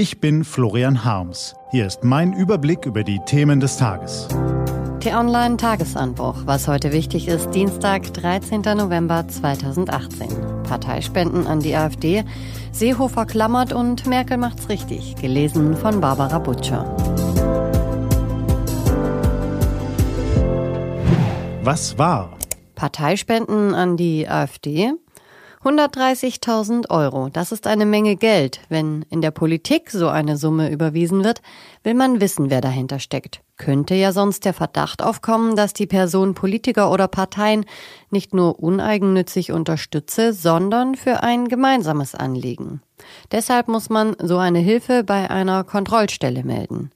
Ich bin Florian Harms. Hier ist mein Überblick über die Themen des Tages. T-Online Tagesanbruch. Was heute wichtig ist, Dienstag, 13. November 2018. Parteispenden an die AfD. Seehofer klammert und Merkel macht's richtig. Gelesen von Barbara Butcher. Was war? Parteispenden an die AfD? 130.000 Euro, das ist eine Menge Geld. Wenn in der Politik so eine Summe überwiesen wird, will man wissen, wer dahinter steckt. Könnte ja sonst der Verdacht aufkommen, dass die Person Politiker oder Parteien nicht nur uneigennützig unterstütze, sondern für ein gemeinsames Anliegen. Deshalb muss man so eine Hilfe bei einer Kontrollstelle melden.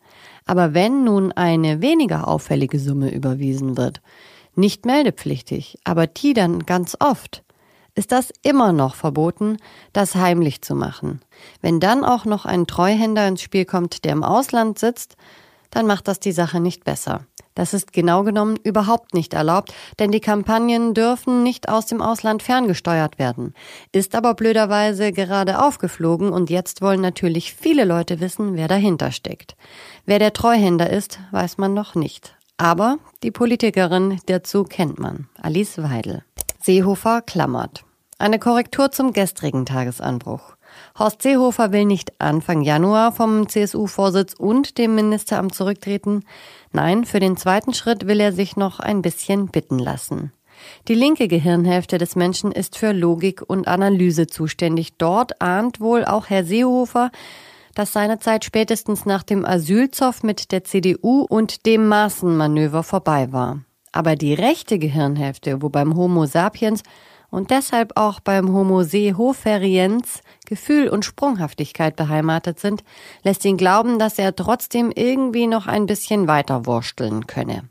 Aber wenn nun eine weniger auffällige Summe überwiesen wird, nicht meldepflichtig, aber die dann ganz oft, ist das immer noch verboten, das heimlich zu machen. Wenn dann auch noch ein Treuhänder ins Spiel kommt, der im Ausland sitzt, dann macht das die Sache nicht besser. Das ist genau genommen überhaupt nicht erlaubt, denn die Kampagnen dürfen nicht aus dem Ausland ferngesteuert werden. Ist aber blöderweise gerade aufgeflogen und jetzt wollen natürlich viele Leute wissen, wer dahinter steckt. Wer der Treuhänder ist, weiß man noch nicht. Aber die Politikerin dazu kennt man, Alice Weidel. Seehofer klammert. Eine Korrektur zum gestrigen Tagesanbruch. Horst Seehofer will nicht Anfang Januar vom CSU-Vorsitz und dem Ministeramt zurücktreten. Nein, für den zweiten Schritt will er sich noch ein bisschen bitten lassen. Die linke Gehirnhälfte des Menschen ist für Logik und Analyse zuständig. Dort ahnt wohl auch Herr Seehofer, dass seine Zeit spätestens nach dem Asylzoff mit der CDU und dem Maßenmanöver vorbei war. Aber die rechte Gehirnhälfte, wo beim Homo sapiens und deshalb auch beim Homo sehoferiens Gefühl und Sprunghaftigkeit beheimatet sind, lässt ihn glauben, dass er trotzdem irgendwie noch ein bisschen weiter wursteln könne.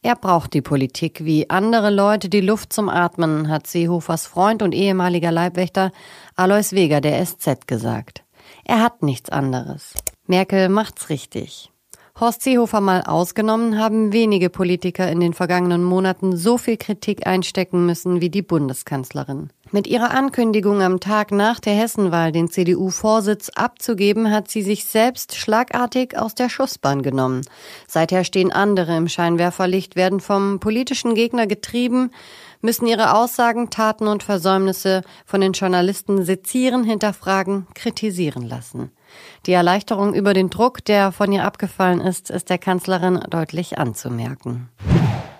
Er braucht die Politik wie andere Leute die Luft zum Atmen, hat Seehofers Freund und ehemaliger Leibwächter Alois Weger der SZ gesagt. Er hat nichts anderes. Merkel macht's richtig. Horst Seehofer mal ausgenommen, haben wenige Politiker in den vergangenen Monaten so viel Kritik einstecken müssen wie die Bundeskanzlerin. Mit ihrer Ankündigung am Tag nach der Hessenwahl den CDU-Vorsitz abzugeben, hat sie sich selbst schlagartig aus der Schussbahn genommen. Seither stehen andere im Scheinwerferlicht, werden vom politischen Gegner getrieben, müssen ihre Aussagen, Taten und Versäumnisse von den Journalisten sezieren, hinterfragen, kritisieren lassen. Die Erleichterung über den Druck, der von ihr abgefallen ist, ist der Kanzlerin deutlich anzumerken.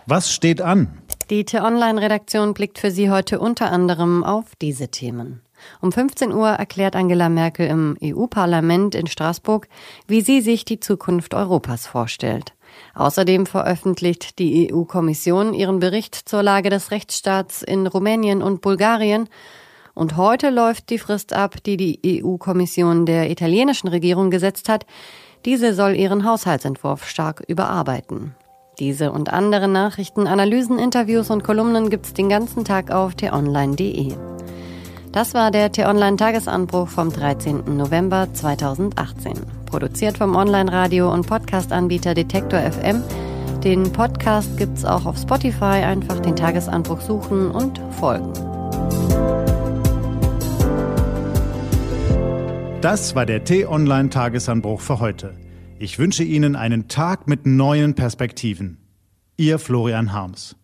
Was steht an? Die T-Online-Redaktion blickt für Sie heute unter anderem auf diese Themen. Um 15 Uhr erklärt Angela Merkel im EU-Parlament in Straßburg, wie sie sich die Zukunft Europas vorstellt. Außerdem veröffentlicht die EU-Kommission ihren Bericht zur Lage des Rechtsstaats in Rumänien und Bulgarien und heute läuft die Frist ab, die die EU-Kommission der italienischen Regierung gesetzt hat. Diese soll ihren Haushaltsentwurf stark überarbeiten. Diese und andere Nachrichten, Analysen, Interviews und Kolumnen gibt's den ganzen Tag auf t-online.de. Das war der T-Online-Tagesanbruch vom 13. November 2018. Produziert vom Online-Radio- und Podcast-Anbieter Detektor FM. Den Podcast gibt's auch auf Spotify. Einfach den Tagesanbruch suchen und folgen. Das war der T-Online-Tagesanbruch für heute. Ich wünsche Ihnen einen Tag mit neuen Perspektiven. Ihr Florian Harms.